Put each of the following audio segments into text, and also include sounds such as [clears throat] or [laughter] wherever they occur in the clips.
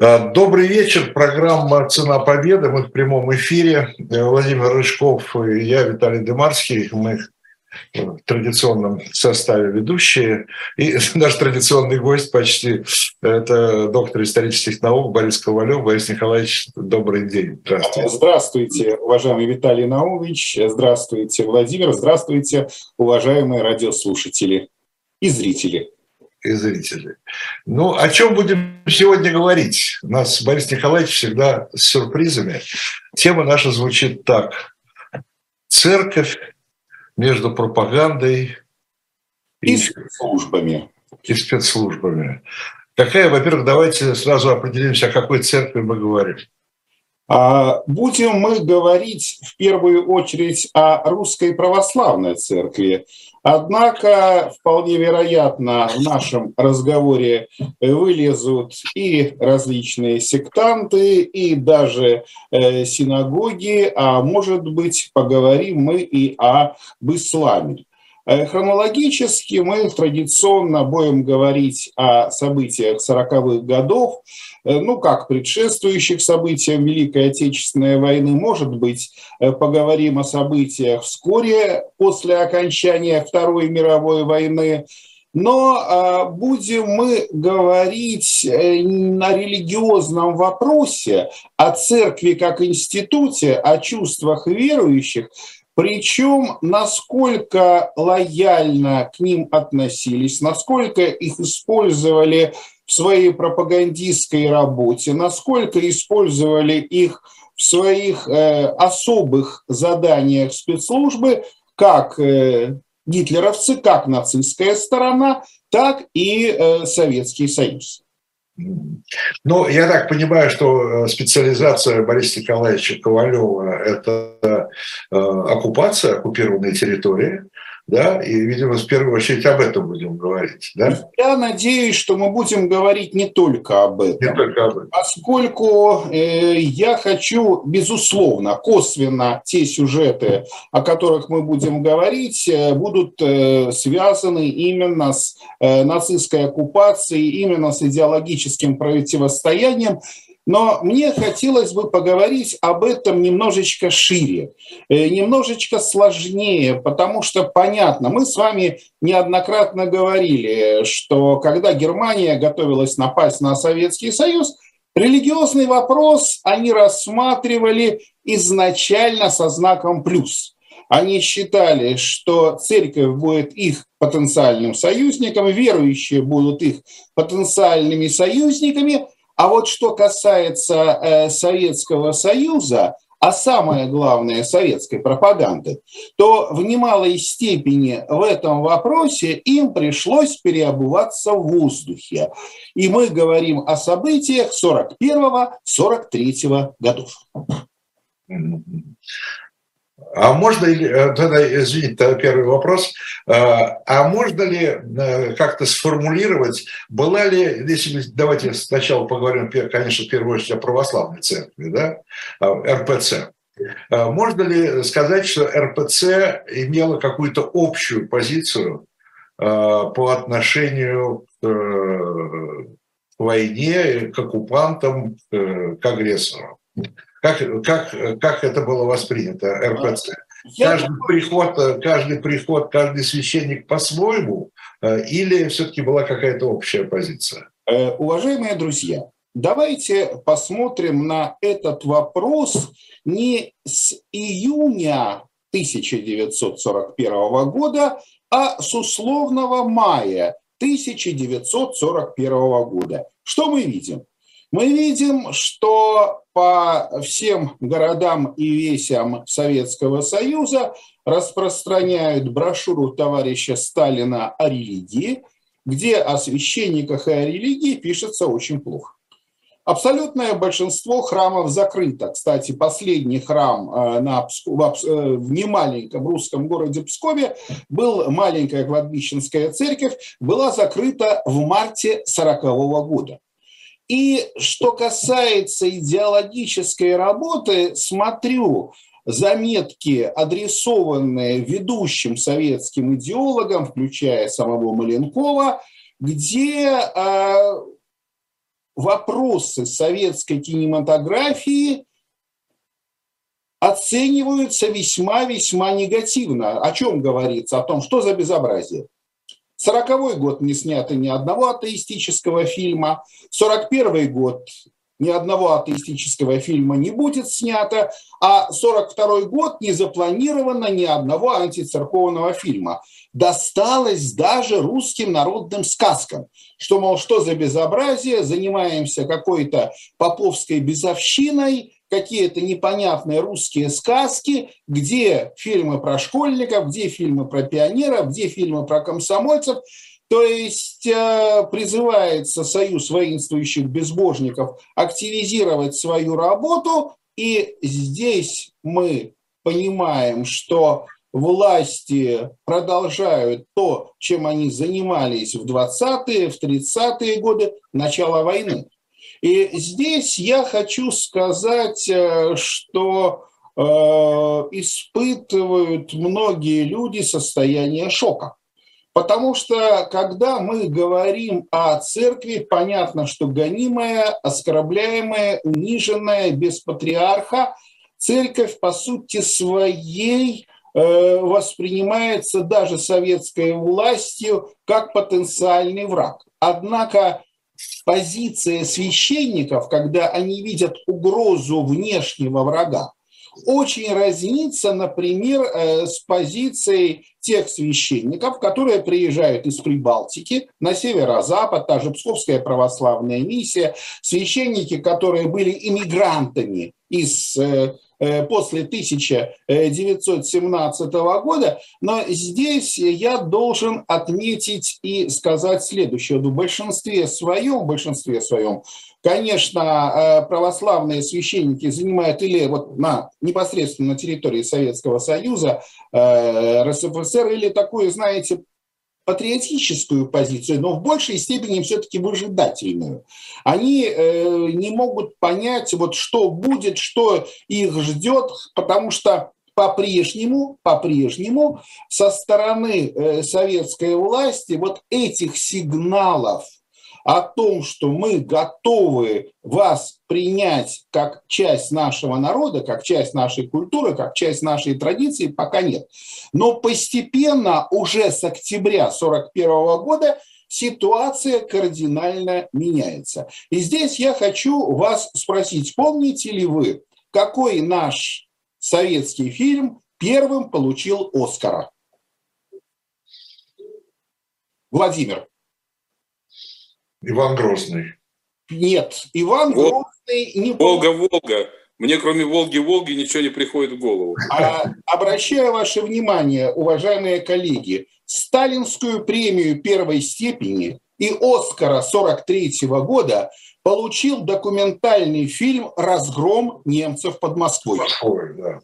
Э, добрый вечер. Программа «Цена победы». Мы в прямом эфире. Э, Владимир Рыжков и я, Виталий Демарский. Мы в традиционном составе ведущие. И [laughs] наш традиционный гость почти – это доктор исторических наук Борис Ковалев. Борис Николаевич, добрый день. Здравствуйте. Здравствуйте, уважаемый Виталий Наумович. Здравствуйте, Владимир. Здравствуйте, уважаемые радиослушатели и зрители и зрители. Ну, о чем будем сегодня говорить? У нас Борис Николаевич всегда с сюрпризами. Тема наша звучит так. Церковь между пропагандой и, и спецслужбами. И спецслужбами. Какая, во-первых, давайте сразу определимся, о какой церкви мы говорим. А, будем мы говорить в первую очередь о русской православной церкви, Однако вполне вероятно в нашем разговоре вылезут и различные сектанты, и даже э, синагоги, а может быть поговорим мы и об исламе. Э, хронологически мы традиционно будем говорить о событиях 40-х годов, э, ну, как предшествующих событиям Великой Отечественной войны, может быть, э, поговорим о событиях вскоре после окончания Второй мировой войны, но будем мы говорить на религиозном вопросе, о церкви как институте, о чувствах верующих, причем, насколько лояльно к ним относились, насколько их использовали в своей пропагандистской работе, насколько использовали их в своих э, особых заданиях спецслужбы, как э, гитлеровцы, как нацистская сторона, так и э, Советский Союз. Ну, я так понимаю, что э, специализация Бориса Николаевича Ковалева – это э, оккупация оккупированной территории, да, и, видимо, в первую очередь об этом будем говорить, да? Я надеюсь, что мы будем говорить не только об этом. Не только об этом. Поскольку э, я хочу, безусловно, косвенно те сюжеты, о которых мы будем говорить, э, будут э, связаны именно с э, нацистской оккупацией, именно с идеологическим противостоянием, но мне хотелось бы поговорить об этом немножечко шире, э, немножечко сложнее, потому что понятно, мы с вами неоднократно говорили, что когда Германия готовилась напасть на Советский Союз, религиозный вопрос они рассматривали изначально со знаком плюс. Они считали, что церковь будет их потенциальным союзником, верующие будут их потенциальными союзниками – а вот что касается э, Советского Союза, а самое главное советской пропаганды, то в немалой степени в этом вопросе им пришлось переобуваться в воздухе. И мы говорим о событиях 41-43 годов. А можно ли, э, тогда, извините, первый вопрос, э, а можно ли э, как-то сформулировать, была ли, если давайте сначала поговорим, конечно, в первую очередь о православной церкви, да, РПЦ, можно ли сказать, что РПЦ имела какую-то общую позицию по отношению к войне, к оккупантам, к агрессорам? Как, как, как это было воспринято, РПЦ? Каждый приход, каждый приход, каждый священник по-своему, э, или все-таки была какая-то общая позиция? Э, уважаемые друзья, давайте посмотрим на этот вопрос не с июня 1941 года, а с условного мая 1941 года. Что мы видим? Мы видим, что по всем городам и весям Советского Союза распространяют брошюру товарища Сталина о религии, где о священниках и о религии пишется очень плохо. Абсолютное большинство храмов закрыто. Кстати, последний храм э, на, в, э, в немаленьком русском городе Пскове был маленькая кладбищенская церковь, была закрыта в марте 40 года. И что касается идеологической работы, смотрю заметки, адресованные ведущим советским идеологам, включая самого Маленкова, где э, вопросы советской кинематографии оцениваются весьма-весьма негативно. О чем говорится? О том, что за безобразие. Сороковой год не снято ни одного атеистического фильма. Сорок первый год ни одного атеистического фильма не будет снято, а 42 год не запланировано ни одного антицерковного фильма. Досталось даже русским народным сказкам, что, мол, что за безобразие, занимаемся какой-то поповской безовщиной, какие-то непонятные русские сказки, где фильмы про школьников, где фильмы про пионеров, где фильмы про комсомольцев – то есть э, призывается союз воинствующих безбожников активизировать свою работу, и здесь мы понимаем, что власти продолжают то, чем они занимались в 20-е, в 30-е годы начала войны. И здесь я хочу сказать, э, что э, испытывают многие люди состояние шока. Потому что, когда мы говорим о церкви, понятно, что гонимая, оскорбляемая, униженная, без патриарха, церковь, по сути своей, э, воспринимается даже советской властью как потенциальный враг. Однако позиция священников, когда они видят угрозу внешнего врага, очень разнится, например, э, с позицией тех священников, которые приезжают из Прибалтики на северо-запад, та же Псковская православная миссия, священники, которые были иммигрантами из э, после 1917 года, но здесь я должен отметить и сказать следующее. В большинстве своем, в большинстве своем Конечно, э, православные священники занимают или вот на непосредственно на территории Советского Союза, э, РСФСР, или такую, знаете, патриотическую позицию, но в большей степени все-таки выжидательную. Они э, не могут понять, вот что будет, что их ждет, потому что по-прежнему, по-прежнему со стороны советской власти вот этих сигналов – о том, что мы готовы вас принять как часть нашего народа, как часть нашей культуры, как часть нашей традиции, пока нет. Но постепенно, уже с октября 1941 года, ситуация кардинально меняется. И здесь я хочу вас спросить, помните ли вы, какой наш советский фильм первым получил Оскара? Владимир. Иван Грозный. Нет, Иван Вол... Грозный не Волга, Волга. Мне кроме Волги, Волги ничего не приходит в голову. А, обращаю ваше внимание, уважаемые коллеги, сталинскую премию первой степени и Оскара 43 -го года получил документальный фильм «Разгром немцев под Москвой». Москвой, да,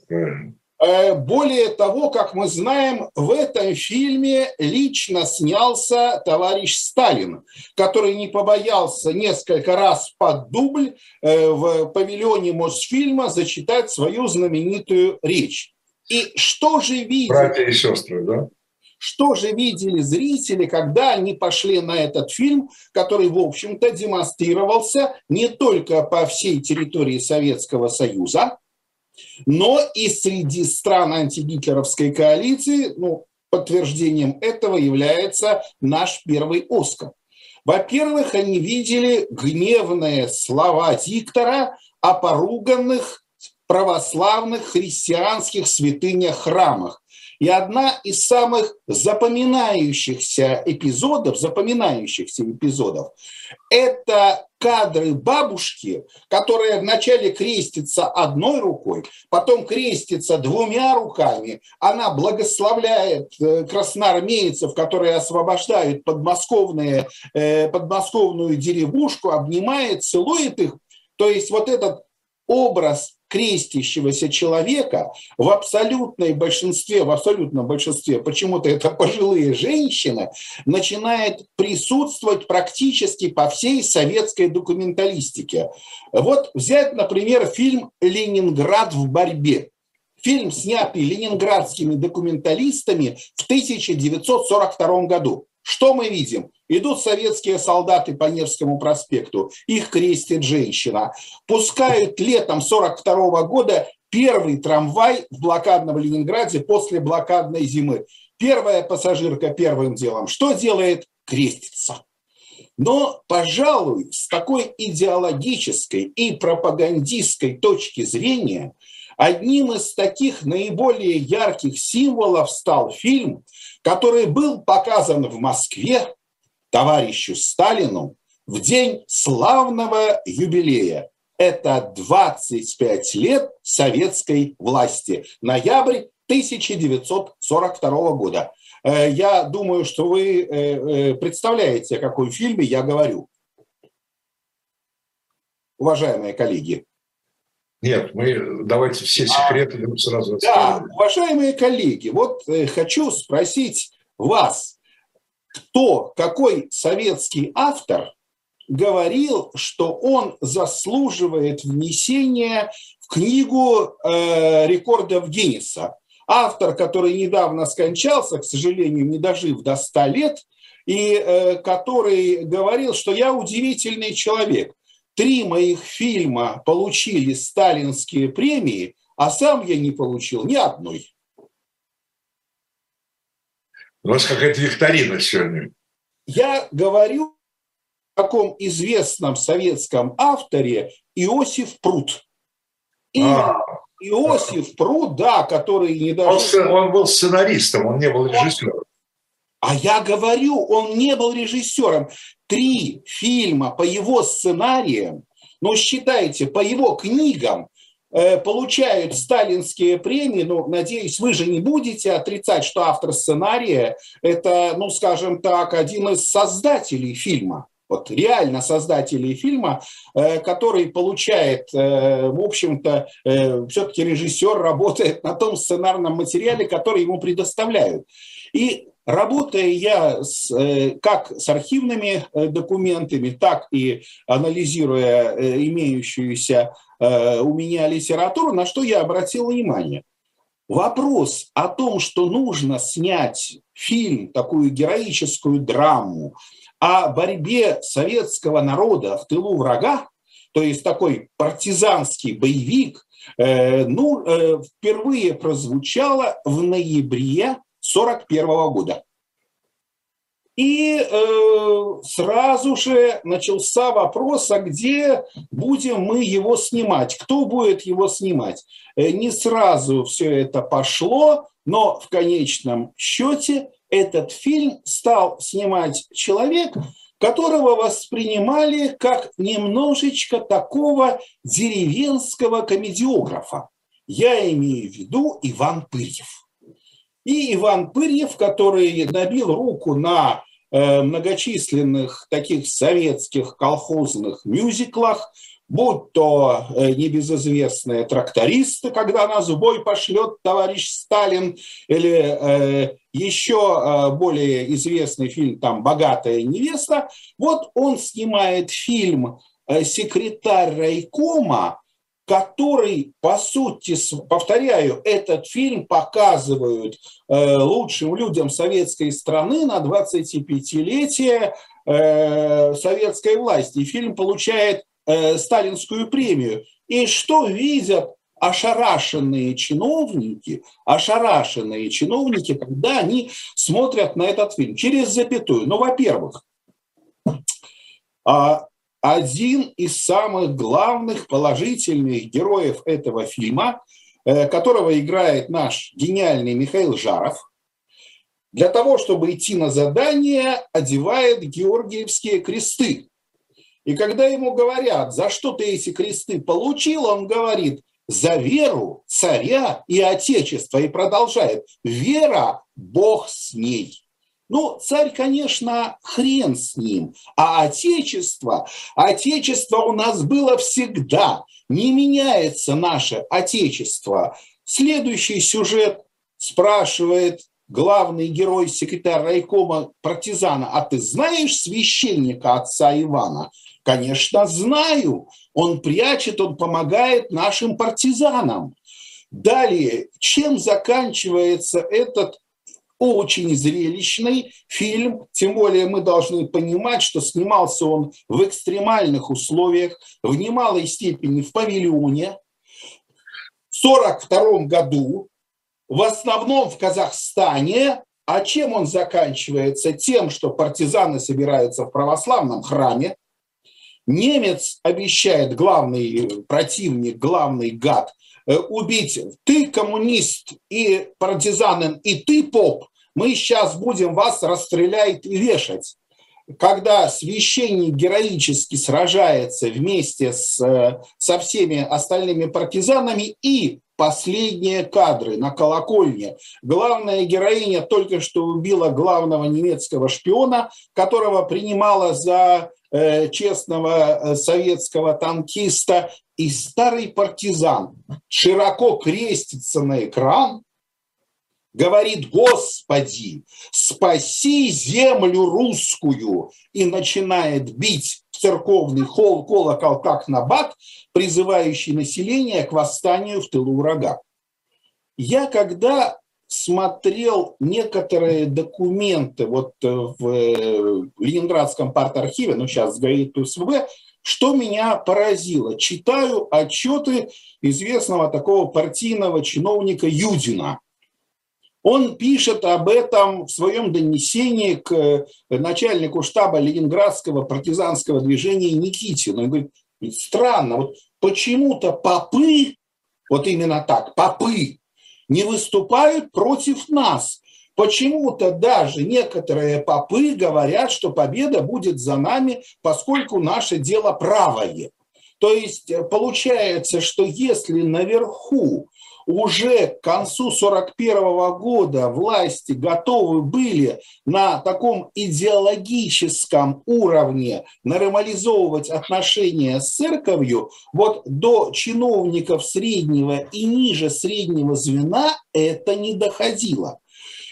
более того, как мы знаем, в этом фильме лично снялся товарищ Сталин, который не побоялся несколько раз под дубль э, в павильоне Мосфильма зачитать свою знаменитую речь. И что же видели... Братья и сестры, да? Что же видели зрители, когда они пошли на этот фильм, который, в общем-то, демонстрировался не только по всей территории Советского Союза, но и среди стран антигитлеровской коалиции, ну, подтверждением этого является наш первый Оскар. Во-первых, они видели гневные слова диктора о поруганных православных христианских святынях храмах. И одна из самых запоминающихся эпизодов, запоминающихся эпизодов, это кадры бабушки, которая вначале крестится одной рукой, потом крестится двумя руками. Она благословляет э, красноармейцев, которые освобождают подмосковные, э, подмосковную деревушку, обнимает, целует их. То есть вот этот образ крестящегося человека в абсолютной большинстве, в абсолютном большинстве, почему-то это [laughs] пожилые женщины, начинает присутствовать практически по всей советской документалистике. Вот взять, например, фильм «Ленинград в борьбе». Фильм, снятый ленинградскими документалистами в 1942 году. Что мы видим? Идут советские солдаты по Невскому проспекту, их крестит женщина. Пускают летом 42 года первый трамвай в блокадном Ленинграде после блокадной зимы. Первая пассажирка первым делом что делает? Крестится. Но, пожалуй, с такой идеологической и пропагандистской точки зрения одним из таких наиболее ярких символов стал фильм, который был показан в Москве товарищу Сталину в день славного юбилея. Это 25 лет советской власти. Ноябрь 1942 года. Э, я думаю, что вы э, э, представляете, о каком фильме я говорю. Уважаемые коллеги. Нет, мы давайте все секреты а, сразу. Да, уважаемые коллеги, вот хочу спросить вас, кто, какой советский автор говорил, что он заслуживает внесения в книгу э, рекордов Гиннесса. Автор, который недавно скончался, к сожалению, не дожив до 100 лет, и э, который говорил, что я удивительный человек. Три моих фильма получили сталинские премии, а сам я не получил ни одной. У вас какая-то викторина сегодня. Я говорю о таком известном советском авторе Иосиф Прут. И а, Иосиф Прут, да, который не даже... Он, он был сценаристом, он не был режиссером. А я говорю, он не был режиссером. Три фильма по его сценариям, но считайте, по его книгам получают сталинские премии, ну, надеюсь, вы же не будете отрицать, что автор сценария – это, ну, скажем так, один из создателей фильма вот реально создателей фильма, э, который получает, э, в общем-то, все-таки режиссер работает на том сценарном материале, который ему предоставляют. И Работая я с, как с архивными документами, так и анализируя имеющуюся Э, у меня литературу, на что я обратил внимание. Вопрос о том, что нужно снять фильм, такую героическую драму о борьбе советского народа в тылу врага, то есть такой партизанский боевик, э, ну, э, впервые прозвучало в ноябре 1941 года. И э, сразу же начался вопрос, а где будем мы его снимать? Кто будет его снимать? Э, не сразу все это пошло, но в конечном счете этот фильм стал снимать человек, которого воспринимали как немножечко такого деревенского комедиографа. Я имею в виду Иван Пырьев. И Иван Пырьев, который набил руку на Э, многочисленных таких советских колхозных мюзиклах, будь то э, небезызвестные трактористы, когда нас в бой пошлет товарищ Сталин, или э, еще более известный фильм там «Богатая невеста», вот он снимает фильм «Секретарь райкома», который, по сути, повторяю, этот фильм показывают э, лучшим людям советской страны на 25-летие э, советской власти. Фильм получает э, сталинскую премию. И что видят ошарашенные чиновники, ошарашенные чиновники, когда они смотрят на этот фильм через запятую. Ну, во-первых, а, один из самых главных положительных героев этого фильма, э, которого играет наш гениальный Михаил Жаров, для того, чтобы идти на задание, одевает георгиевские кресты. И когда ему говорят, за что ты эти кресты получил, он говорит, за веру царя и отечества. И продолжает, вера – Бог с ней. Ну, царь, конечно, хрен с ним. А отечество, отечество у нас было всегда. Не меняется наше отечество. Следующий сюжет спрашивает главный герой, секретарь райкома партизана, а ты знаешь священника отца Ивана? Конечно, знаю. Он прячет, он помогает нашим партизанам. Далее, чем заканчивается этот очень зрелищный фильм, тем более мы должны понимать, что снимался он в экстремальных условиях, в немалой степени в павильоне. В 1942 году, в основном в Казахстане, а чем он заканчивается? Тем, что партизаны собираются в православном храме, немец обещает, главный противник, главный гад, э, убить ты коммунист и партизанин, и ты поп, мы сейчас будем вас расстрелять и вешать. Когда священник героически сражается вместе с, э, со всеми остальными партизанами и последние кадры на колокольне. Главная героиня только что убила главного немецкого шпиона, которого принимала за э, честного э, советского танкиста, и старый партизан широко крестится на экран, говорит, Господи, спаси землю русскую, и начинает бить в церковный хол, колокол как набат, призывающий население к восстанию в тылу врага. Я когда смотрел некоторые документы вот э, в э, Ленинградском парт-архиве, ну сейчас говорит СВБ, что меня поразило? Читаю отчеты известного такого партийного чиновника Юдина – он пишет об этом в своем донесении к э, начальнику штаба Ленинградского партизанского движения Никитину. Он говорит, странно, вот почему-то попы, вот именно так, попы, не выступают против нас. Почему-то даже некоторые попы говорят, что победа будет за нами, поскольку наше дело правое. То есть э, получается, что если наверху уже к концу 1941 года власти готовы были на таком идеологическом уровне нормализовывать отношения с церковью, вот до чиновников среднего и ниже среднего звена это не доходило.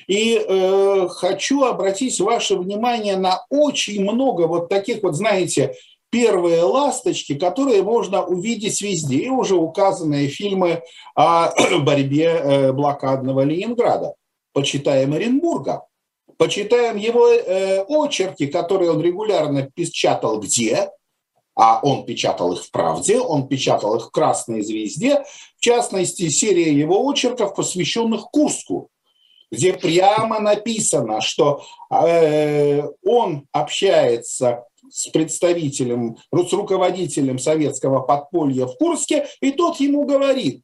И э, хочу обратить ваше внимание на очень много вот таких вот, знаете, первые ласточки, которые можно увидеть везде, и уже указанные фильмы о [clears throat] борьбе э, блокадного Ленинграда. Почитаем Оренбурга, почитаем его э, очерки, которые он регулярно печатал где, а он печатал их в «Правде», он печатал их в «Красной звезде», в частности, серия его очерков, посвященных Курску, где прямо написано, что э, он общается с представителем, с руководителем советского подполья в Курске, и тот ему говорит,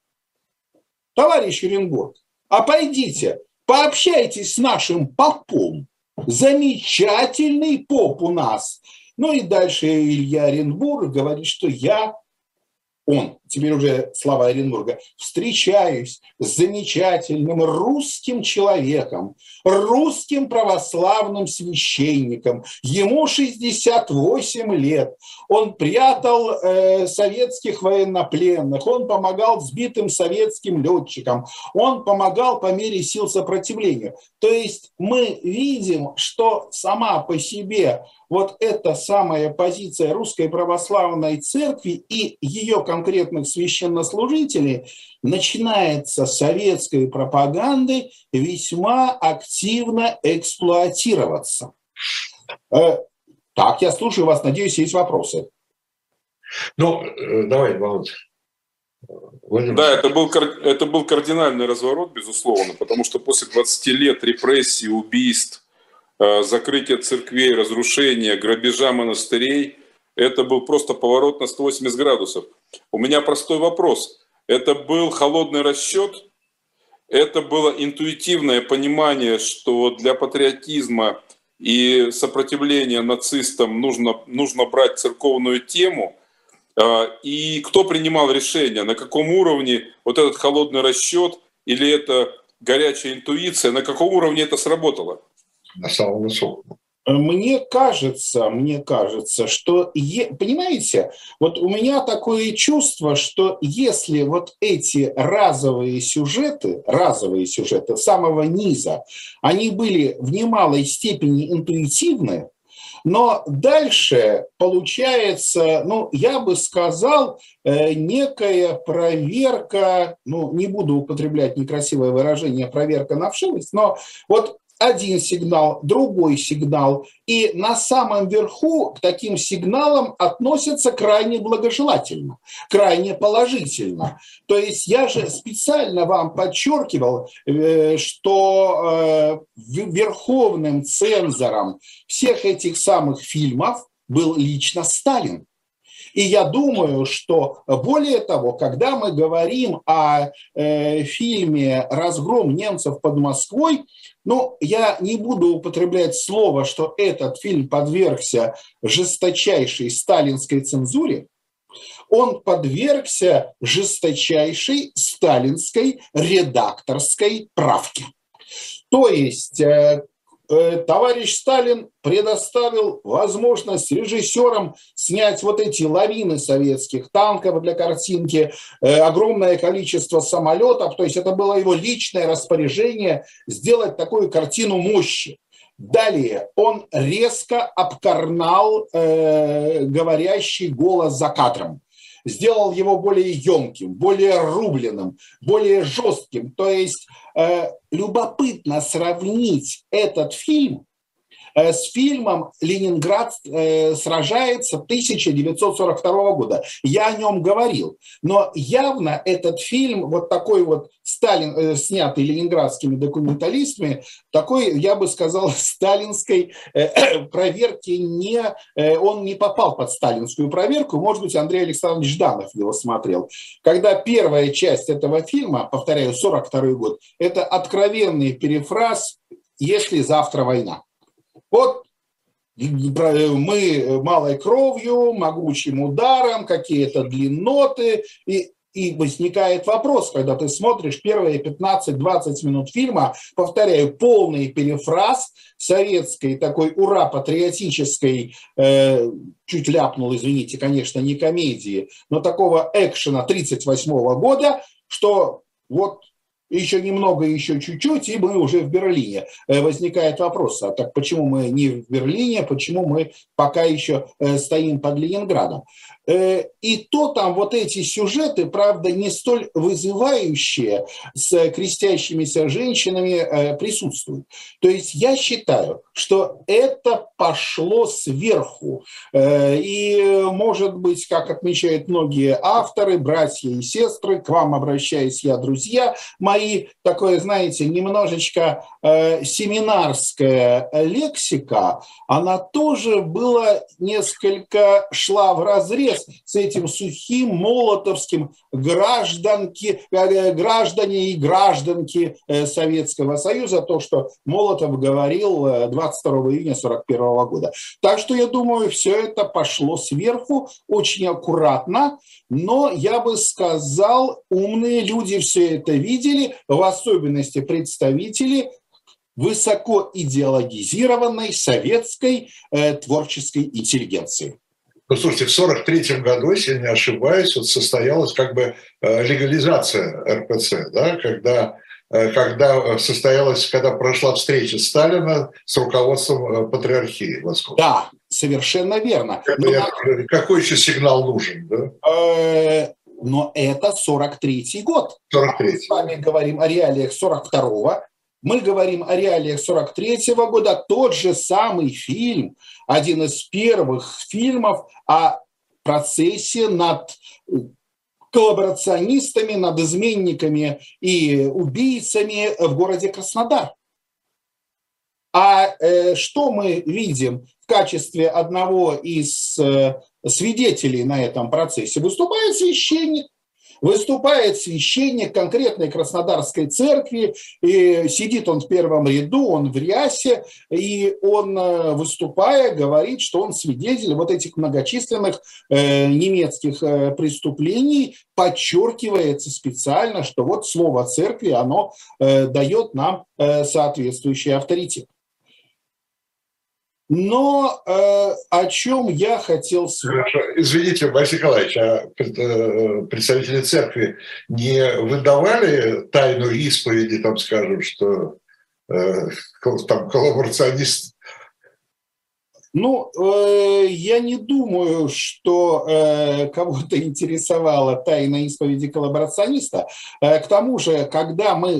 товарищ Оренбург, а пойдите, пообщайтесь с нашим попом. Замечательный поп у нас. Ну и дальше Илья Оренбург говорит, что я он, теперь уже слова Оренбурга, встречаюсь с замечательным русским человеком, русским православным священником. Ему 68 лет. Он прятал э, советских военнопленных, он помогал сбитым советским летчикам, он помогал по мере сил сопротивления. То есть мы видим, что сама по себе вот эта самая позиция Русской Православной Церкви и ее конкретных священнослужителей начинается советской пропаганды весьма активно эксплуатироваться. Э, так, я слушаю вас, надеюсь, есть вопросы. Ну, э, давай, Володь. Владимир. Да, это был, это был кардинальный разворот, безусловно, потому что после 20 лет репрессий, убийств, Э, закрытие церквей, разрушение, грабежа монастырей, это был просто поворот на 180 градусов. У меня простой вопрос. Это был холодный расчет, это было интуитивное понимание, что для патриотизма и сопротивления нацистам нужно, нужно брать церковную тему. Э, и кто принимал решение, на каком уровне вот этот холодный расчет или это горячая интуиция, на каком уровне это сработало? на самом высоком. Мне кажется, мне кажется, что, понимаете, вот у меня такое чувство, что если вот эти разовые сюжеты, разовые сюжеты самого низа, они были в немалой степени интуитивны, но дальше получается, ну, я бы сказал, э, некая проверка, ну, не буду употреблять некрасивое выражение, проверка на вшивость, но вот один сигнал, другой сигнал. И на самом верху к таким сигналам относятся крайне благожелательно, крайне положительно. То есть я же специально вам подчеркивал, э, что э, верховным цензором всех этих самых фильмов был лично Сталин. И я думаю, что более того, когда мы говорим о э, фильме «Разгром немцев под Москвой», ну, я не буду употреблять слово, что этот фильм подвергся жесточайшей сталинской цензуре, он подвергся жесточайшей сталинской редакторской правке. То есть э, Э, товарищ Сталин предоставил возможность режиссерам снять вот эти лавины советских танков для картинки, э, огромное количество самолетов, то есть это было его личное распоряжение сделать такую картину мощи. Далее он резко обкарнал э, говорящий голос за кадром сделал его более емким, более рубленным, более жестким. То есть э, любопытно сравнить этот фильм с фильмом «Ленинград э, сражается» 1942 года. Я о нем говорил. Но явно этот фильм, вот такой вот Сталин, э, снятый ленинградскими документалистами, такой, я бы сказал, [laughs] сталинской [clears throat] проверки не... Он не попал под сталинскую проверку. Может быть, Андрей Александрович Жданов его смотрел. Когда первая часть этого фильма, повторяю, 42 год, это откровенный перефраз «Если завтра война». Вот мы малой кровью, могучим ударом, какие-то длинноты, и, и возникает вопрос, когда ты смотришь первые 15-20 минут фильма, повторяю, полный перефраз советской такой ура-патриотической, э, чуть ляпнул, извините, конечно, не комедии, но такого экшена 38 года, что вот еще немного, еще чуть-чуть, и мы уже в Берлине. Э, возникает вопрос, а так почему мы не в Берлине, почему мы пока еще э, стоим под Ленинградом? Э, и то там вот эти сюжеты, правда, не столь вызывающие с крестящимися женщинами присутствуют. То есть я считаю, что это пошло сверху. И, может быть, как отмечают многие авторы, братья и сестры, к вам обращаюсь я, друзья мои, такое, знаете, немножечко э, семинарская лексика, она тоже была несколько шла в разрез с этим сухим молотовским гражданки, э, граждане и гражданки э, Советского Союза, то, что Молотов говорил 22 э, июня 1941 года. Так что я думаю, все это пошло сверху очень аккуратно, но я бы сказал, умные люди все это видели, в особенности представители высоко идеологизированной советской э, творческой интеллигенции. Ну, слушайте, в 1943 году, если не ошибаюсь, вот состоялась как бы э, легализация РПЦ, да, когда, э, когда состоялась, когда прошла встреча Сталина с руководством э, патриархии Московской. Да, совершенно верно. Но, я, какой еще сигнал нужен? Да? но это 43-й год. 43 Мы с вами говорим о реалиях 42-го, мы говорим о реалиях 43-го года, тот же самый фильм, один из первых фильмов о процессе над коллаборационистами, над изменниками и убийцами в городе Краснодар. А э, что мы видим в качестве одного из э, свидетелей на этом процессе? Выступает священник, Выступает священник конкретной Краснодарской церкви, и сидит он в первом ряду, он в рясе, и он, э, выступая, говорит, что он свидетель вот этих многочисленных э, немецких э, преступлений, подчеркивается специально, что вот слово церкви, оно дает нам э, соответствующий авторитет. Но э, о чем я хотел Хорошо. Извините, Василий Николаевич, а э, представители церкви не выдавали тайну исповеди, там, скажем, что э, там коллаборационист ну, э, я не думаю, что э, кого-то интересовала тайна исповеди коллаборациониста. Э, к тому же, когда мы...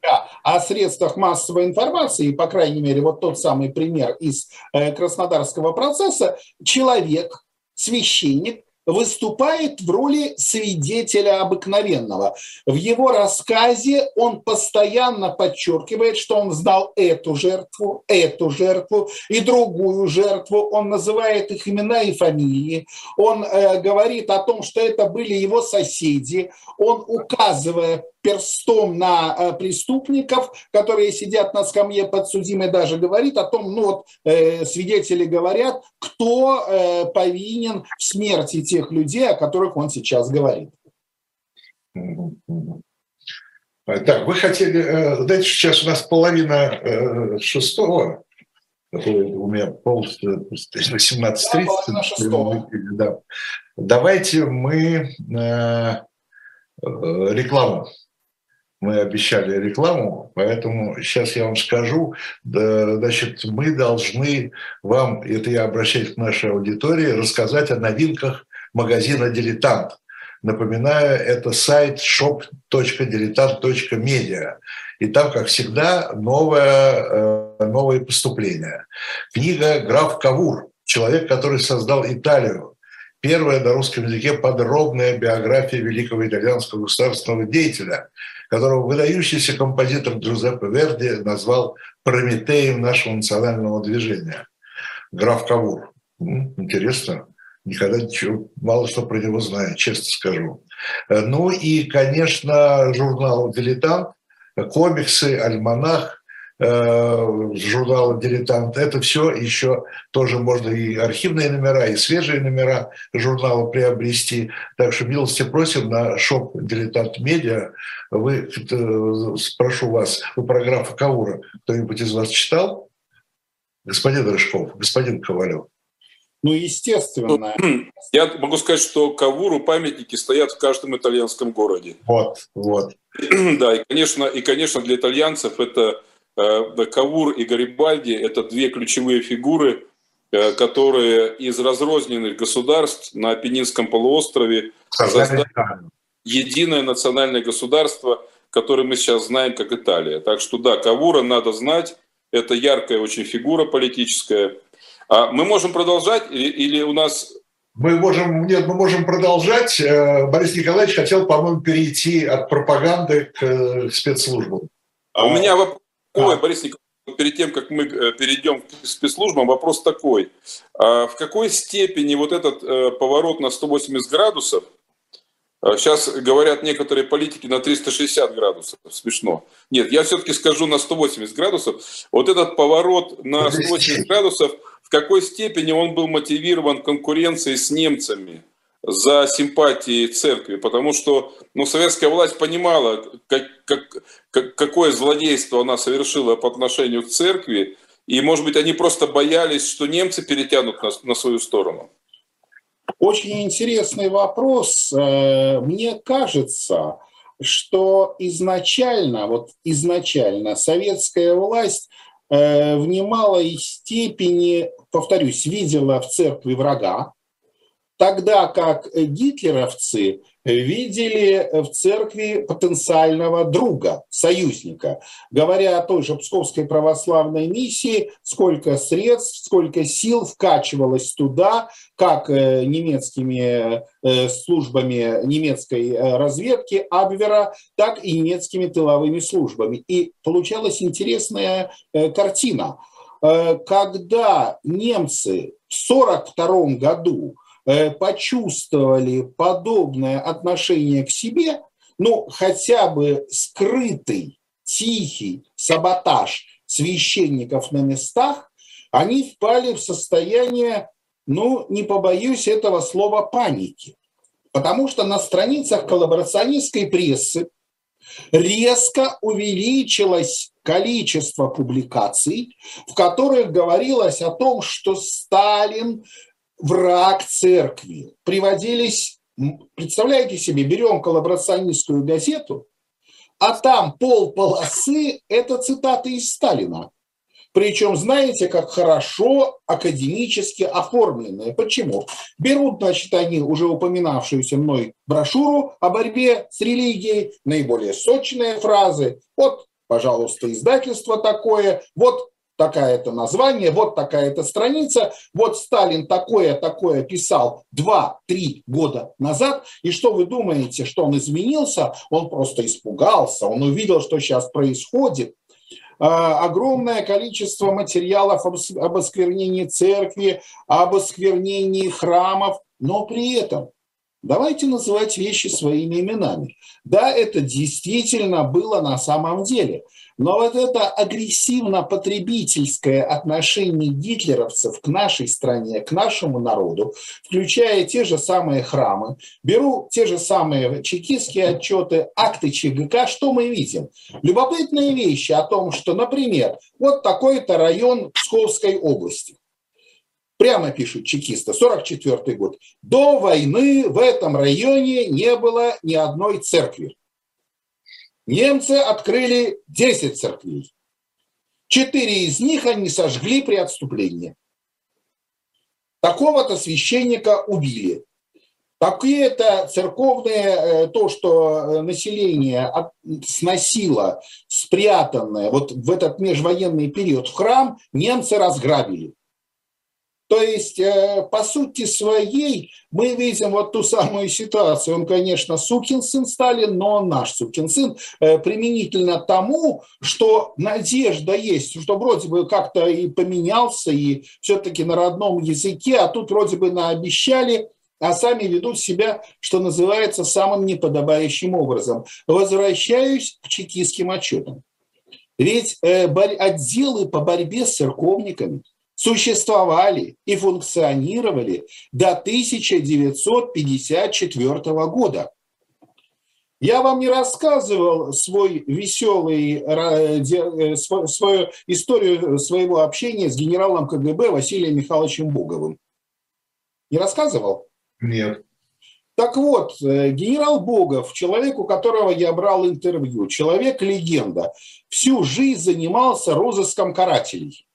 Да, о средствах массовой информации, по крайней мере, вот тот самый пример из э, Краснодарского процесса, человек, священник, выступает в роли свидетеля обыкновенного. В его рассказе он постоянно подчеркивает, что он знал эту жертву, эту жертву и другую жертву. Он называет их имена и фамилии. Он э, говорит о том, что это были его соседи. Он, указывая перстом на э, преступников, которые сидят на скамье подсудимой, даже говорит о том, ну вот э, свидетели говорят, кто э, повинен в смерти тех людей, о которых он сейчас говорит. Так, вы хотели, знаете, сейчас у нас половина шестого, у меня пол 18.30. Да, Давайте мы рекламу мы обещали рекламу, поэтому сейчас я вам скажу, да, значит, мы должны вам, это я обращаюсь к нашей аудитории, рассказать о новинках магазина «Дилетант». Напоминаю, это сайт shop.diletant.media. И там, как всегда, новое, э, новое поступление. Книга «Граф Кавур», человек, который создал Италию, первая на русском языке подробная биография великого итальянского государственного деятеля – которого выдающийся композитор Джузеппе Верди назвал Прометеем нашего национального движения. Граф Кавур. Интересно. Никогда ничего, мало что про него знаю, честно скажу. Ну и, конечно, журнал «Дилетант», комиксы, альманах, Э, журнала «Дилетант». Это все еще тоже можно и архивные номера, и свежие номера журнала приобрести. Так что милости просим на shop.diletant.media. Вы, э, спрошу вас, вы про графа Каура кто-нибудь из вас читал? Господин Рыжков, господин Ковалев. Ну, естественно. [clears throat] Я могу сказать, что Кавуру памятники стоят в каждом итальянском городе. Вот, вот. [clears throat] Да, и, конечно, и, конечно, для итальянцев это Э, Кавур и Гарибальди – это две ключевые фигуры, э, которые из разрозненных государств на Апеннинском полуострове создали единое национальное государство, которое мы сейчас знаем как Италия. Так что да, Кавура надо знать, это яркая очень фигура политическая. А мы можем продолжать или, или у нас мы можем, нет, мы можем продолжать. Э, Борис Николаевич хотел, по-моему, перейти от пропаганды к спецслужбам. А у меня вопрос Ой, Борис Николаевич, перед тем, как мы э, перейдем к спецслужбам, вопрос такой. А в какой степени вот этот э, поворот на 180 градусов, сейчас э, говорят некоторые политики на 360 градусов, смешно. Нет, я все-таки скажу на 180 градусов. Вот этот поворот на 180 градусов, в какой степени он был мотивирован конкуренцией с немцами? За симпатии церкви, потому что ну, советская власть понимала, как, как, как, какое злодейство она совершила по отношению к церкви, и, может быть, они просто боялись, что немцы перетянут на, на свою сторону. Очень интересный вопрос. Э, мне кажется, что изначально, вот изначально советская власть э, в немалой степени, повторюсь, видела в церкви врага, Тогда как гитлеровцы видели в церкви потенциального друга, союзника. Говоря о той же Псковской православной миссии, сколько средств, сколько сил вкачивалось туда, как э, немецкими э, службами немецкой э, разведки Абвера, так и немецкими тыловыми службами. И получалась интересная картина. Когда немцы в 1942 году почувствовали подобное отношение к себе, ну, хотя бы скрытый, тихий саботаж священников на местах, они впали в состояние, ну, не побоюсь этого слова, паники. Потому что на страницах коллаборационистской прессы резко увеличилось количество публикаций, в которых говорилось о том, что Сталин враг церкви. Приводились, представляете себе, берем коллаборационистскую газету, а там пол полосы – это цитаты из Сталина. Причем, знаете, как хорошо академически оформленные. Почему? Берут, значит, они уже упоминавшуюся мной брошюру о борьбе с религией, наиболее сочные фразы. Вот пожалуйста, издательство такое, вот такая-то название, вот такая-то страница, вот Сталин такое-такое писал 2-3 года назад, и что вы думаете, что он изменился? Он просто испугался, он увидел, что сейчас происходит, а, огромное количество материалов об осквернении церкви, об осквернении храмов, но при этом Давайте называть вещи своими именами. Да, это действительно было на самом деле. Но вот это агрессивно-потребительское отношение гитлеровцев к нашей стране, к нашему народу, включая те же самые храмы, беру те же самые чекистские отчеты, акты ЧГК, что мы видим? Любопытные вещи о том, что, например, вот такой-то район Псковской области. Прямо пишут чекисты, 44 год. До войны в этом районе не было ни одной церкви. Немцы открыли 10 церквей. Четыре из них они сожгли при отступлении. Такого-то священника убили. Такие-то церковные, э, то, что э, население сносило спрятанное вот в этот межвоенный период в храм, немцы разграбили. То есть, э, по сути своей, мы видим вот ту самую ситуацию. Он, конечно, сукин сын Сталин, но он наш сукин сын, э, применительно тому, что надежда есть, что вроде бы как-то и поменялся, и все-таки на родном языке, а тут вроде бы наобещали, а сами ведут себя, что называется, самым неподобающим образом. Возвращаюсь к чекистским отчетам. Ведь э, отделы по борьбе с церковниками – существовали и функционировали до 1954 года. Я вам не рассказывал свой веселый, э, э, свою историю своего общения с генералом КГБ Василием Михайловичем Боговым. Не рассказывал? Нет. Так вот, э, генерал Богов, человек, у которого я брал интервью, человек-легенда, всю жизнь занимался розыском карателей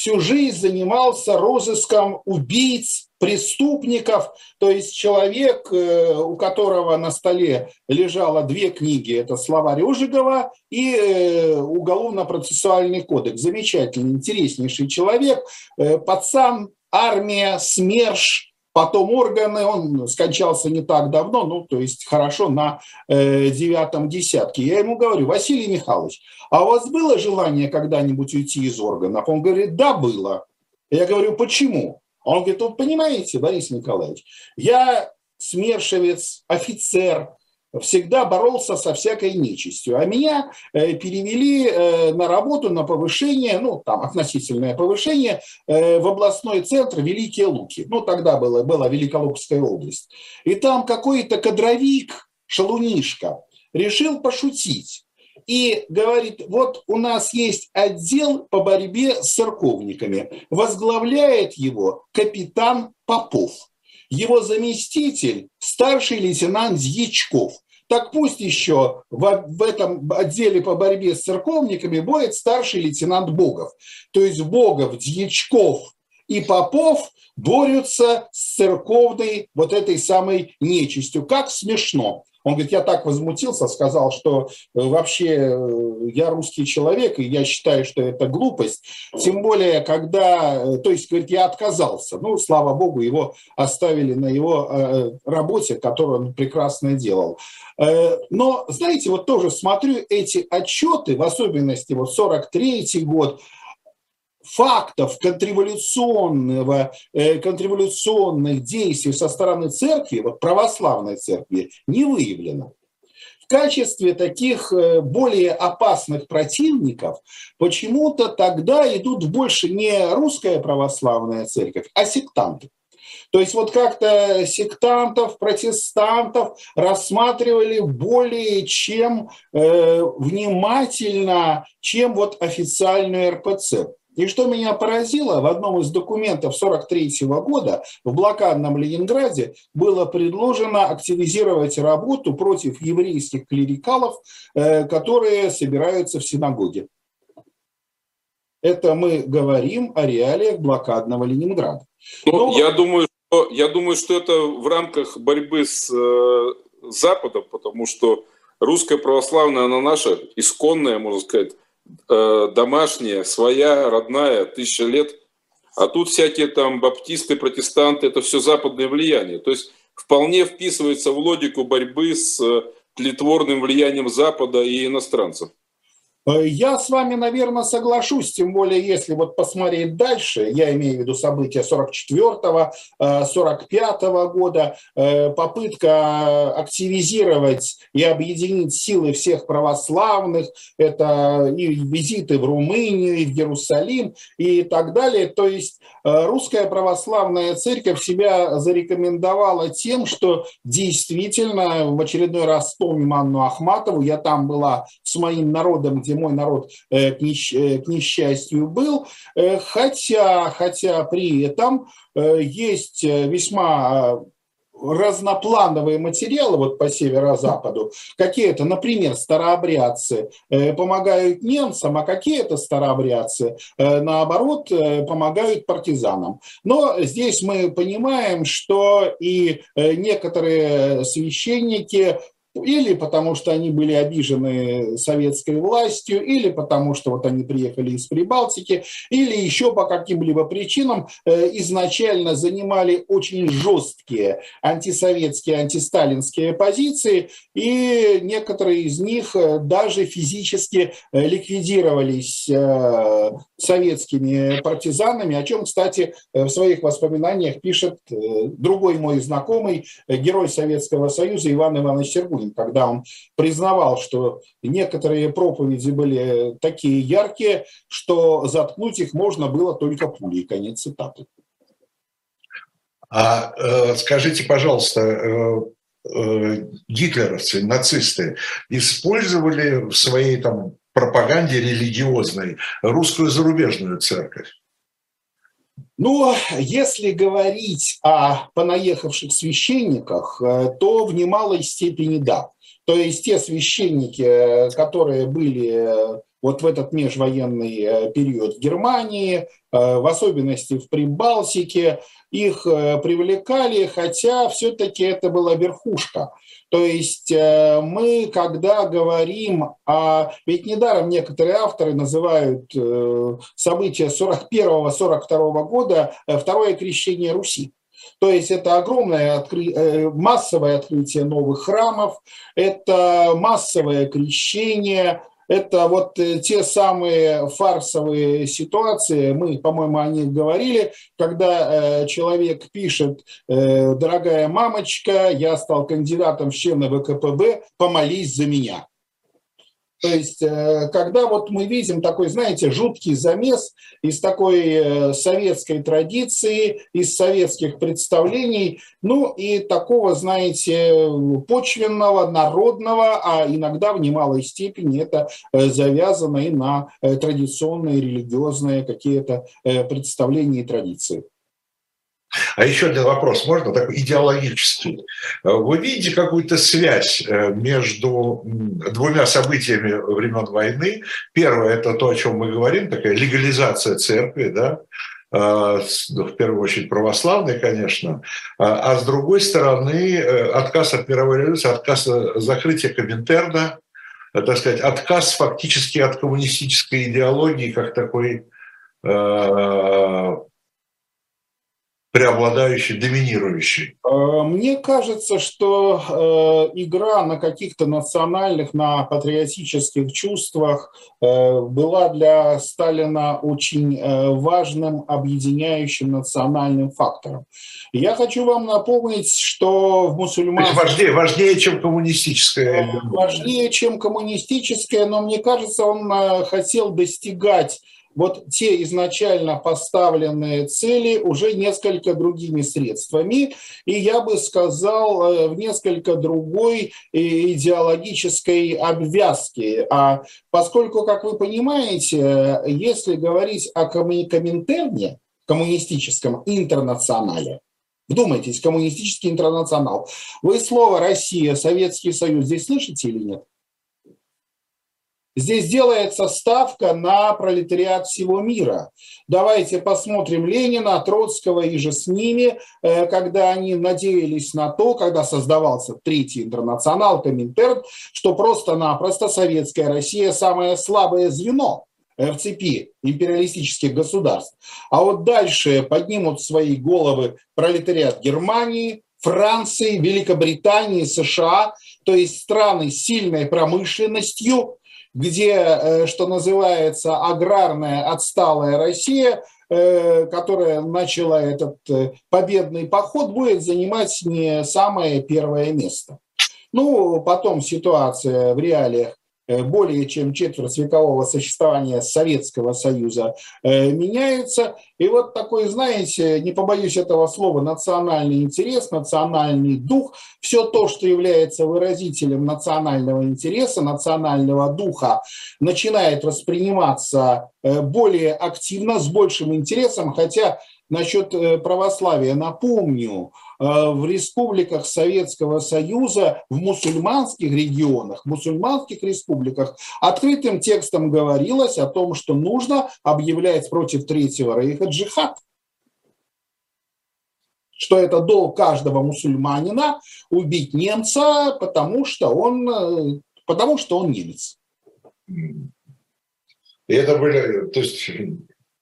всю жизнь занимался розыском убийц, преступников, то есть человек, э, у которого на столе лежало две книги, это словарь Ожегова и э, уголовно-процессуальный кодекс. Замечательный, интереснейший человек, э, пацан, армия, СМЕРШ – Потом органы, он скончался не так давно, ну, то есть хорошо, на э, девятом десятке. Я ему говорю, Василий Михайлович, а у вас было желание когда-нибудь уйти из органов? Он говорит, да, было. Я говорю, почему? Он говорит, вот понимаете, Борис Николаевич, я смершевец, офицер, всегда боролся со всякой нечистью. А меня э, перевели э, на работу, на повышение, ну, там, относительное повышение э, в областной центр Великие Луки. Ну, тогда было, была Великолукская область. И там какой-то кадровик, шалунишка, решил пошутить. И говорит, вот у нас есть отдел по борьбе с церковниками. Возглавляет его капитан Попов его заместитель – старший лейтенант Дьячков. Так пусть еще в, в этом отделе по борьбе с церковниками будет старший лейтенант Богов. То есть Богов, Дьячков и Попов борются с церковной вот этой самой нечистью. Как смешно. Он говорит, я так возмутился, сказал, что э, вообще э, я русский человек, и я считаю, что это глупость. Тем более, когда, э, то есть, говорит, я отказался. Ну, слава богу, его оставили на его работе, которую он прекрасно делал. Но, знаете, вот тоже смотрю эти отчеты, в особенности вот 43 год, фактов контрреволюционного, э, контрреволюционных действий со стороны церкви, вот православной церкви, не выявлено. В качестве таких э, более опасных противников почему-то тогда идут больше не русская православная церковь, а сектанты. То есть вот как-то сектантов, протестантов рассматривали более чем э, внимательно, чем вот официальную РПЦ. И что меня поразило, в одном из документов 1943 года в блокадном Ленинграде было предложено активизировать работу против еврейских клерикалов, э, которые собираются в синагоге. Это мы говорим о реалиях блокадного Ленинграда. Ну, Но... я, думаю, что, я думаю, что это в рамках борьбы с э, Западом, потому что русская православная, она наша, исконная, можно сказать, э, домашняя, своя, родная, тысяча лет. А тут всякие там баптисты, протестанты, это все западное влияние. То есть вполне вписывается в логику борьбы с э, тлетворным влиянием Запада и иностранцев. Э, я с вами, наверное, соглашусь, тем более, если вот посмотреть дальше, я имею в виду события 44-го, 45-го э, года, э, попытка активизировать и объединить силы всех православных, это и визиты в Румынию, и в Иерусалим, и так далее. То есть русская православная церковь себя зарекомендовала тем, что действительно, в очередной раз вспомним Анну Ахматову, я там была с моим народом, где мой народ э, к, несч- э, к несчастью был, э, хотя, хотя при этом есть весьма разноплановые материалы вот по северо-западу. Какие-то, например, старообрядцы помогают немцам, а какие-то старообрядцы, наоборот, помогают партизанам. Но здесь мы понимаем, что и некоторые священники или потому что они были обижены советской властью, или потому что вот они приехали из Прибалтики, или еще по каким-либо причинам э, изначально занимали очень жесткие антисоветские, антисталинские позиции, и некоторые из них э, даже физически э, ликвидировались советскими партизанами, о чем, кстати, в своих воспоминаниях пишет другой мой знакомый, герой Советского Союза Иван Иванович Сергунин когда он признавал, что некоторые проповеди были такие яркие, что заткнуть их можно было только пулей. Конец цитаты. А э, скажите, пожалуйста, э, э, гитлеровцы, нацисты использовали в своей там пропаганде религиозной русскую зарубежную церковь? Ну, если говорить о понаехавших священниках, э, то в немалой степени да. То есть те священники, э, которые были э, вот в этот межвоенный период в Германии, в особенности в Прибалтике, их привлекали, хотя все-таки это была верхушка. То есть э, мы, когда говорим о... Ведь недаром некоторые авторы называют э, события 41-42 года э, второе крещение Руси. То есть это огромное откры... массовое открытие новых храмов, это массовое крещение, это вот э, те самые фарсовые ситуации, мы, по-моему, о них говорили, когда э, человек пишет, э, дорогая мамочка, я стал кандидатом в члены ВКПБ, помолись за меня. То есть, э, когда вот мы видим такой, знаете, жуткий замес из такой э, советской традиции, из советских представлений, ну и такого, знаете, почвенного, народного, а иногда в немалой степени это э, завязано и на традиционные религиозные какие-то представления и традиции. А еще один вопрос, можно такой идеологический. Вы видите какую-то связь э, между двумя событиями времен войны? Первое – это то, о чем мы говорим, такая легализация церкви, да, э, ну, в первую очередь православной, конечно, а, а с другой стороны э, отказ от мировой революции, отказ закрытия Коминтерна, так сказать, отказ фактически от коммунистической идеологии как такой преобладающий, доминирующий? Э, мне кажется, что э, игра на каких-то национальных, на патриотических чувствах э, была для Сталина очень важным объединяющим национальным фактором. Я хочу вам напомнить, что в мусульманстве... Важнее, важнее, чем коммунистическое. Важнее, чем коммунистическое, но мне кажется, он хотел достигать вот те изначально поставленные цели уже несколько другими средствами, и я бы сказал, э, в несколько другой э, идеологической обвязке. А поскольку, как вы понимаете, если говорить о Коминтерне, коммунистическом интернационале, Вдумайтесь, коммунистический интернационал. Вы слово «Россия», «Советский Союз» здесь слышите или нет? Здесь делается ставка на пролетариат всего мира. Давайте посмотрим Ленина, Троцкого и же с ними, э, когда они надеялись на то, когда создавался Третий интернационал, Коминтерн, что просто-напросто советская Россия самое слабое звено в цепи империалистических государств. А вот дальше поднимут свои головы пролетариат Германии, Франции, Великобритании, США, то есть страны с сильной промышленностью, где, э, что называется, аграрная отсталая Россия, э, которая начала этот э, победный поход, будет занимать не самое первое место. Ну, потом ситуация в реалиях более чем четверть векового существования Советского Союза э, меняются. И вот такой, знаете, не побоюсь этого слова, национальный интерес, национальный дух, все то, что является выразителем национального интереса, национального духа, начинает восприниматься э, более активно, с большим интересом, хотя Насчет э, православия напомню, э, в республиках Советского Союза, в мусульманских регионах, в мусульманских республиках открытым текстом говорилось о том, что нужно объявлять против Третьего Рейха джихад что это долг каждого мусульманина убить немца, потому что он, э, потому что он немец. И это были, то есть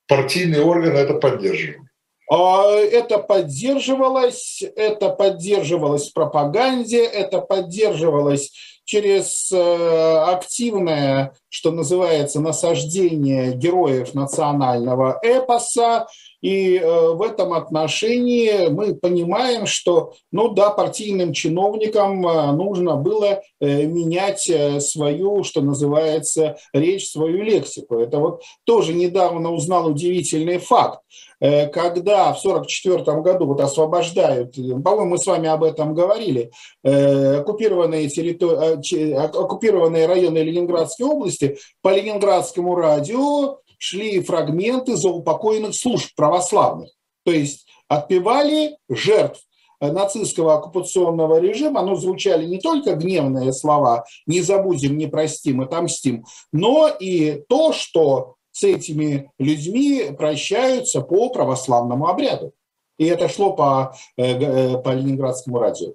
партийные органы это поддерживали. А, это поддерживалось, это поддерживалось в пропаганде, это поддерживалось через э, активное, что называется, насаждение героев национального эпоса, и э, в этом отношении мы понимаем, что, ну да, партийным чиновникам э, нужно было э, менять свою, что называется, речь, свою лексику. Это вот тоже недавно узнал удивительный факт. Когда в 1944 году вот освобождают, по-моему, мы с вами об этом говорили, оккупированные, территори... оккупированные районы Ленинградской области по Ленинградскому радио шли фрагменты заупокоенных служб православных. То есть отпевали жертв нацистского оккупационного режима, но звучали не только гневные слова «не забудем, не простим, отомстим», но и то, что с этими людьми прощаются по православному обряду. И это шло по, э, э, по ленинградскому радио.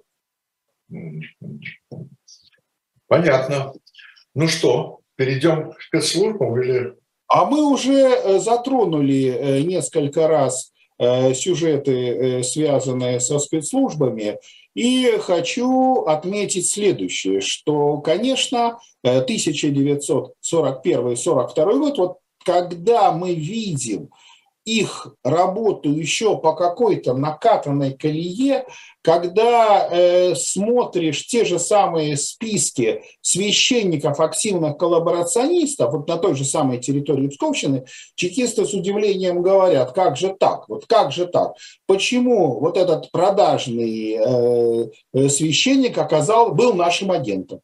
Понятно. Ну что, перейдем к спецслужбам или а мы уже э, затронули э, несколько раз э, сюжеты, связанные со спецслужбами, и хочу отметить следующее, что, конечно, 1941-42 год, вот когда мы видим их работу еще по какой-то накатанной колее, когда э, смотришь те же самые списки священников, активных коллаборационистов, вот на той же самой территории Псковщины, чекисты с удивлением говорят, как же так, вот как же так, почему вот этот продажный э, э священник оказал, был нашим агентом.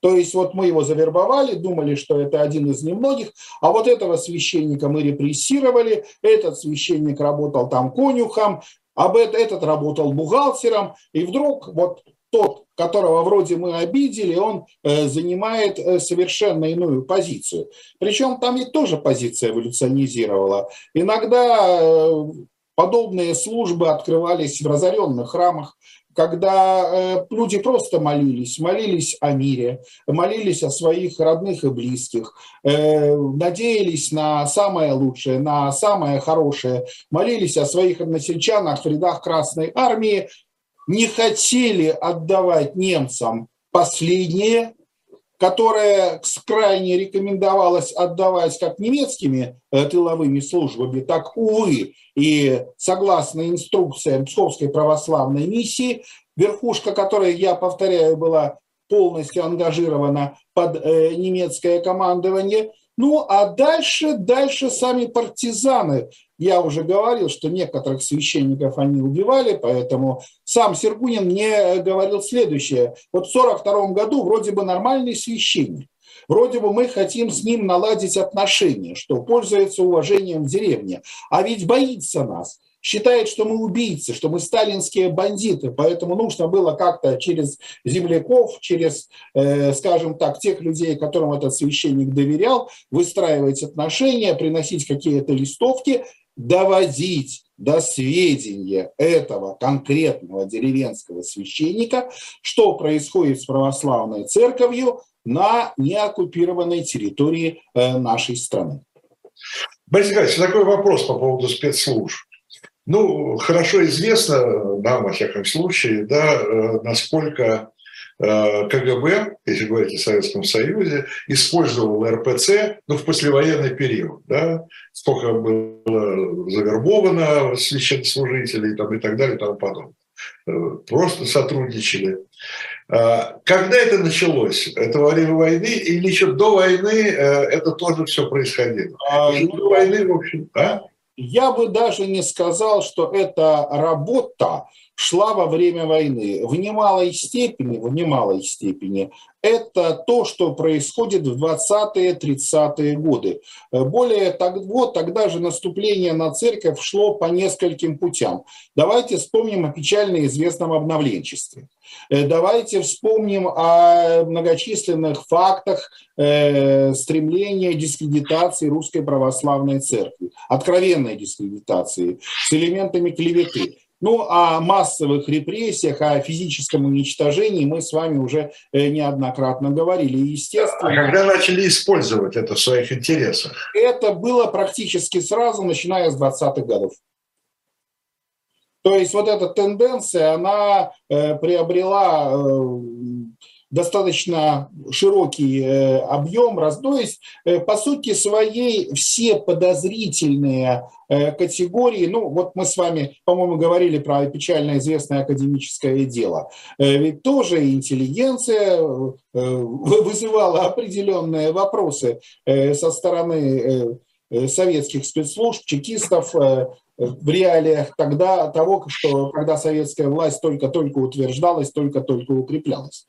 То есть вот мы его завербовали, думали, что это один из немногих, а вот этого священника мы репрессировали, этот священник работал там конюхом, об этот работал бухгалтером, и вдруг вот тот, которого вроде мы обидели, он э, занимает э, совершенно иную позицию. Причем там и тоже позиция эволюционизировала. Иногда э, подобные службы открывались в разоренных храмах, когда э, люди просто молились, молились о мире, молились о своих родных и близких, э, надеялись на самое лучшее, на самое хорошее, молились о своих односельчанах в рядах Красной Армии, не хотели отдавать немцам последнее, которое крайне рекомендовалось отдавать как немецкими э, тыловыми службами, так, увы, и согласно инструкциям Псковской православной миссии, верхушка которой, я повторяю, была полностью ангажирована под э, немецкое командование. Ну, а дальше, дальше сами партизаны. Я уже говорил, что некоторых священников они убивали, поэтому сам Сергунин мне говорил следующее. Вот в 1942 году вроде бы нормальный священник. Вроде бы мы хотим с ним наладить отношения, что пользуется уважением в деревне. А ведь боится нас. считает, что мы убийцы, что мы сталинские бандиты, поэтому нужно было как-то через земляков, через, э, скажем так, тех людей, которым этот священник доверял, выстраивать отношения, приносить какие-то листовки, доводить до сведения этого конкретного деревенского священника, что происходит с православной церковью на неоккупированной территории э, нашей страны. Борис Николаевич, такой вопрос по поводу спецслужб. Ну, хорошо известно нам, во всяком случае, да, э, насколько э, КГБ, если говорить о Советском Союзе, использовал РПЦ ну, в послевоенный период. Да? Сколько было завербовано священнослужителей там, и так далее и тому подобное. Э, просто сотрудничали. Когда это началось? Это во время войны или еще до войны это тоже все происходило? А, до ну, войны, в общем, а? Я бы даже не сказал, что эта работа шла во время войны. В немалой степени, в немалой степени это то, что происходит в 20-е, 30-е годы. Более того, тогда же наступление на церковь шло по нескольким путям. Давайте вспомним о печально известном обновленчестве. Э, давайте вспомним о многочисленных фактах э, стремления дискредитации Русской Православной Церкви, откровенной дискредитации с элементами клеветы. Ну, о массовых репрессиях, о физическом уничтожении мы с вами уже э, неоднократно говорили. естественно, а когда начали использовать это в своих интересах? Это было практически сразу, начиная с 20-х годов. То есть вот эта тенденция, она э, приобрела э, достаточно широкий э, объем, раз, то есть по сути своей все подозрительные категории, ну вот мы с вами, по-моему, говорили про печально известное академическое дело, ведь тоже интеллигенция вызывала определенные вопросы со стороны советских спецслужб, чекистов, в реалиях тогда того, что когда советская власть только-только утверждалась, только-только укреплялась.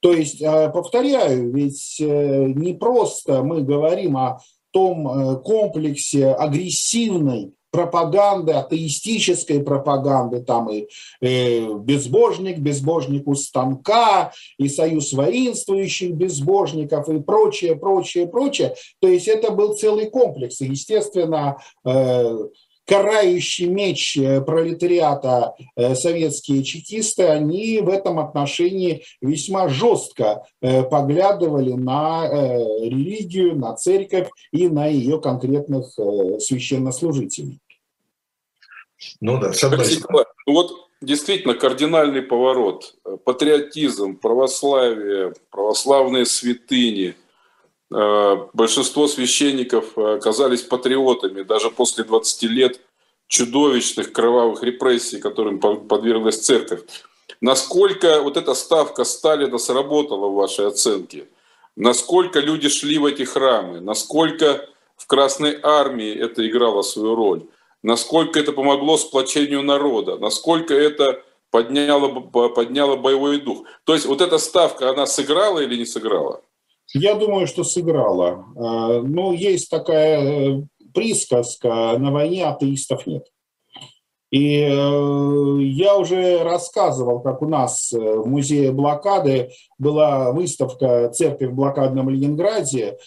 То есть, э, повторяю, ведь э, не просто мы говорим о том э, комплексе агрессивной пропаганды, атеистической пропаганды, там и э, безбожник, безбожник у станка, и союз воинствующих безбожников, и прочее, прочее, прочее. То есть это был целый комплекс. И, естественно, э, карающий меч э, пролетариата э, советские чекисты, они в этом отношении весьма жестко э, поглядывали на религию, на церковь и на ее конкретных священнослужителей. Ну да, с одной стороны. Вот действительно кардинальный поворот. Патриотизм, православие, православные святыни – большинство священников э, оказались патриотами даже после 20 лет чудовищных кровавых репрессий, которым подверглась церковь. Насколько вот эта ставка Сталина сработала в вашей оценке? Насколько люди шли в эти храмы? Насколько в Красной Армии это играло свою роль? Насколько это помогло сплочению народа? Насколько это подняло, подняло боевой дух? То есть вот эта ставка, она сыграла или не сыграла? Я думаю, что сыграла. А, ну, есть такая э, присказка, на войне атеистов нет. И э, я уже рассказывал, как у нас э, в музее блокады была выставка «Церковь в блокадном Ленинграде»,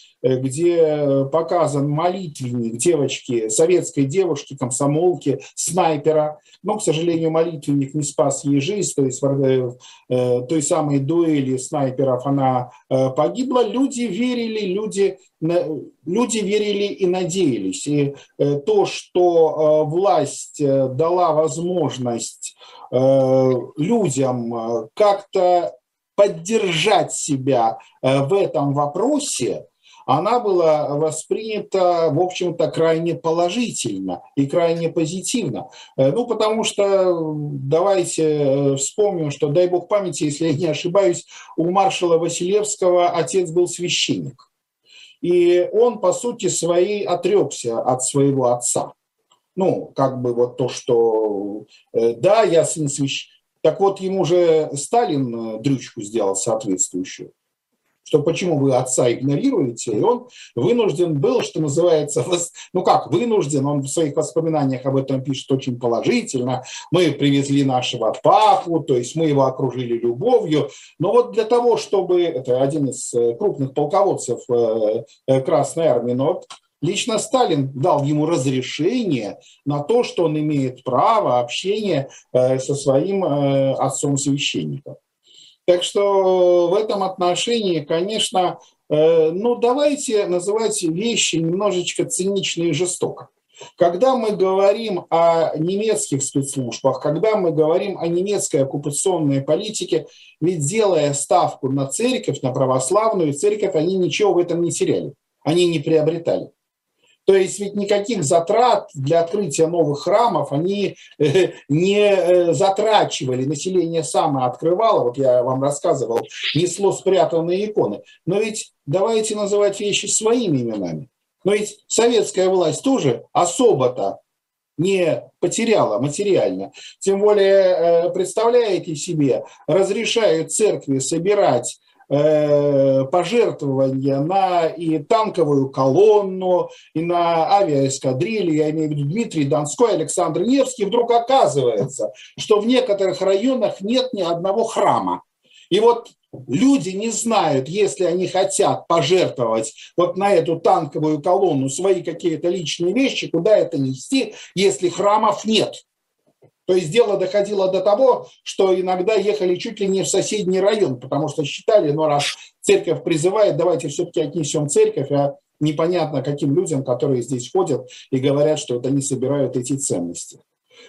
где показан молитвенник девочки, советской девушки, комсомолки, снайпера. Но, к сожалению, молитвенник не спас ей жизнь, то есть в той самой дуэли снайперов она погибла. Люди верили, люди люди верили и надеялись. И э, то, что э, власть э, дала возможность людям как-то поддержать себя в этом вопросе, она была воспринята, в общем-то, крайне положительно и крайне позитивно. Ну, потому что давайте вспомним, что, дай бог памяти, если я не ошибаюсь, у маршала Василевского отец был священник. И он, по сути своей, отрекся от своего отца. Ну, как бы вот то, что э, да, я сын священника. Так вот, ему же Сталин э, дрючку сделал соответствующую. Что почему вы отца игнорируете, и он вынужден был, что называется, ну как, вынужден, он в своих воспоминаниях об этом пишет очень положительно, мы привезли нашего папу, то есть мы его окружили любовью, но вот для того, чтобы, это один из э, крупных полководцев э, э, Красной Армии, но Лично Сталин дал ему разрешение на то, что он имеет право общения со своим отцом-священником. Так что в этом отношении, конечно, э, ну давайте называть вещи немножечко цинично и жестоко. Когда мы говорим о немецких спецслужбах, когда мы говорим о немецкой оккупационной политике, ведь делая ставку на церковь, на православную церковь, они ничего в этом не теряли, они не приобретали. То есть ведь никаких затрат для открытия новых храмов они э, не э, затрачивали. Население само открывало, вот я вам рассказывал, несло спрятанные иконы. Но ведь давайте называть вещи своими именами. Но ведь советская власть тоже особо-то не потеряла материально. Тем более, э, представляете себе, разрешают церкви собирать пожертвования на и танковую колонну, и на авиаэскадрильи, я имею в виду Дмитрий Донской, Александр Невский, вдруг оказывается, что в некоторых районах нет ни одного храма. И вот люди не знают, если они хотят пожертвовать вот на эту танковую колонну свои какие-то личные вещи, куда это нести, если храмов нет. То есть дело доходило до того, что иногда ехали чуть ли не в соседний район, потому что считали, ну раз церковь призывает, давайте все-таки отнесем церковь, а непонятно каким людям, которые здесь ходят и говорят, что вот они собирают эти ценности.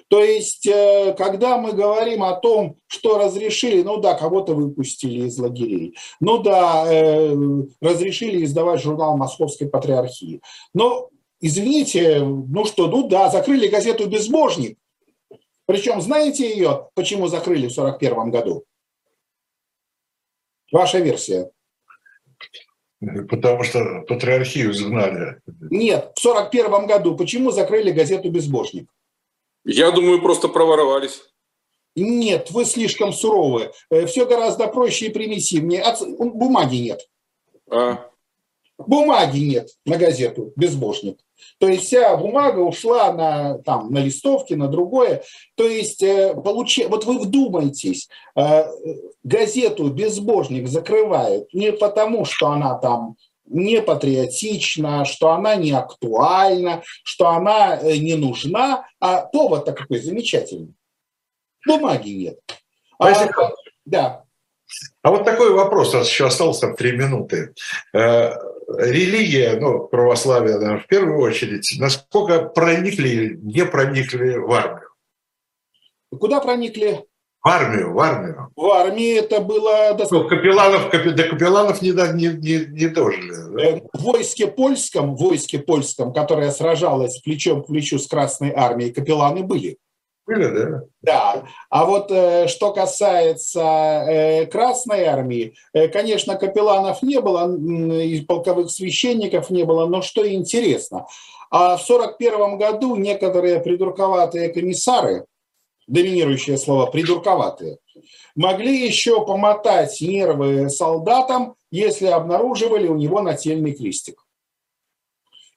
То есть, э, когда мы говорим о том, что разрешили, ну да, кого-то выпустили из лагерей, ну да, э, разрешили издавать журнал Московской Патриархии. Но, извините, ну что, ну да, закрыли газету «Безбожник», причем знаете ее, почему закрыли в 1941 году? Ваша версия. Потому что патриархию изгнали. Нет, в 1941 году почему закрыли газету «Безбожник»? Я думаю, просто проворовались. Нет, вы слишком суровы. Э, Все гораздо проще и примитивнее. Бумаги нет. А? Бумаги нет на газету «Безбожник». То есть вся бумага ушла на, там, на листовки, на другое. То есть, э, получи... вот вы вдумайтесь, э, газету «Безбожник» закрывают не потому, что она там не патриотична, что она не актуальна, что она э, не нужна, а повод-то какой замечательный. Бумаги нет. А, да. А вот такой вопрос, у нас еще осталось там три минуты религия, ну, православие, наверное, в первую очередь, насколько проникли, не проникли в армию? Куда проникли? В армию, в армию. В армии это было... Ну, капелланов, до капелланов не, не, не, не дожили. Да? Э, в войске польском, в войске польском, которое сражалось плечом к плечу с Красной армией, капелланы были. Были, да? Да. А вот э, что касается э, Красной армии, э, конечно, капелланов не было, и полковых священников не было, но что интересно, а в 1941 году некоторые придурковатые комиссары, доминирующее слово придурковатые, могли еще помотать нервы солдатам, если обнаруживали у него нательный крестик.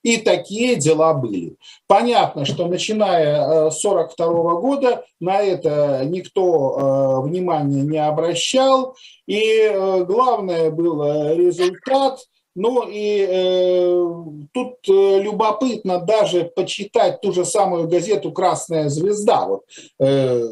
И такие дела были. Понятно, что начиная с 1942 года на это никто э, внимания не обращал. И э, главное был результат. Ну и э, тут э, любопытно даже почитать ту же самую газету «Красная звезда». Вот, э,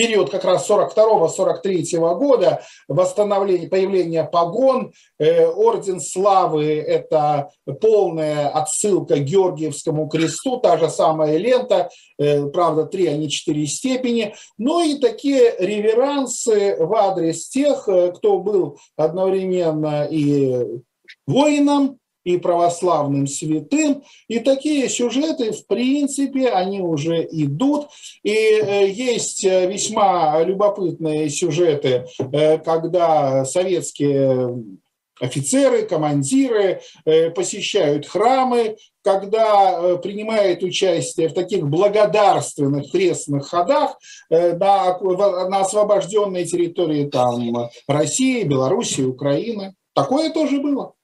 период как раз 42-43 года, восстановление, появление погон, э, Орден Славы – это полная отсылка к Георгиевскому кресту, та же самая лента, э, правда, три, а не четыре степени. Ну и такие реверансы в адрес тех, э, кто был одновременно и воином, и православным святым. И такие сюжеты, в принципе, они уже идут. И э, есть э, весьма любопытные сюжеты, э, когда советские офицеры, командиры посещают храмы, когда принимают участие в таких благодарственных крестных ходах на, на освобожденной территории там, России, Белоруссии, Украины. такое тоже было.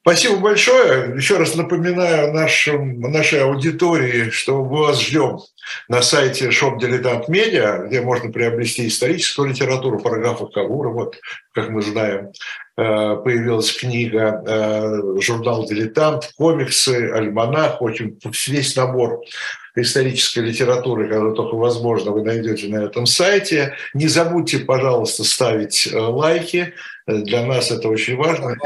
Спасибо большое. Еще раз напоминаю нашим, нашей аудитории, что мы вас ждем на сайте Shop Dilettant Media, где можно приобрести историческую литературу параграфа Кавура. Вот, как мы знаем, э, появилась книга, э, журнал «Дилетант», комиксы, альманах, очень весь набор исторической литературы, когда только возможно, вы найдете на этом сайте. Не забудьте, пожалуйста, ставить э, лайки. Для нас это очень важно.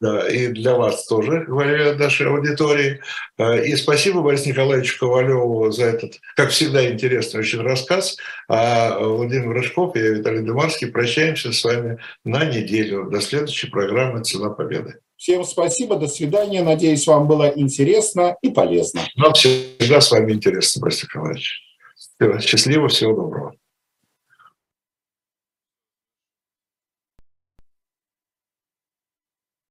Да, и для вас тоже, говоря нашей аудитории. Э, и спасибо Борису Николаевичу Ковалеву за этот, как всегда, интересный очень рассказ. А Владимир Рыжков и я, Виталий Дымарский, прощаемся с вами на неделю. До следующей программы «Цена победы». Всем спасибо, до свидания. Надеюсь, вам было интересно и полезно. Нам всегда с вами интересно, Борис Николаевич. Счастливо, всего доброго.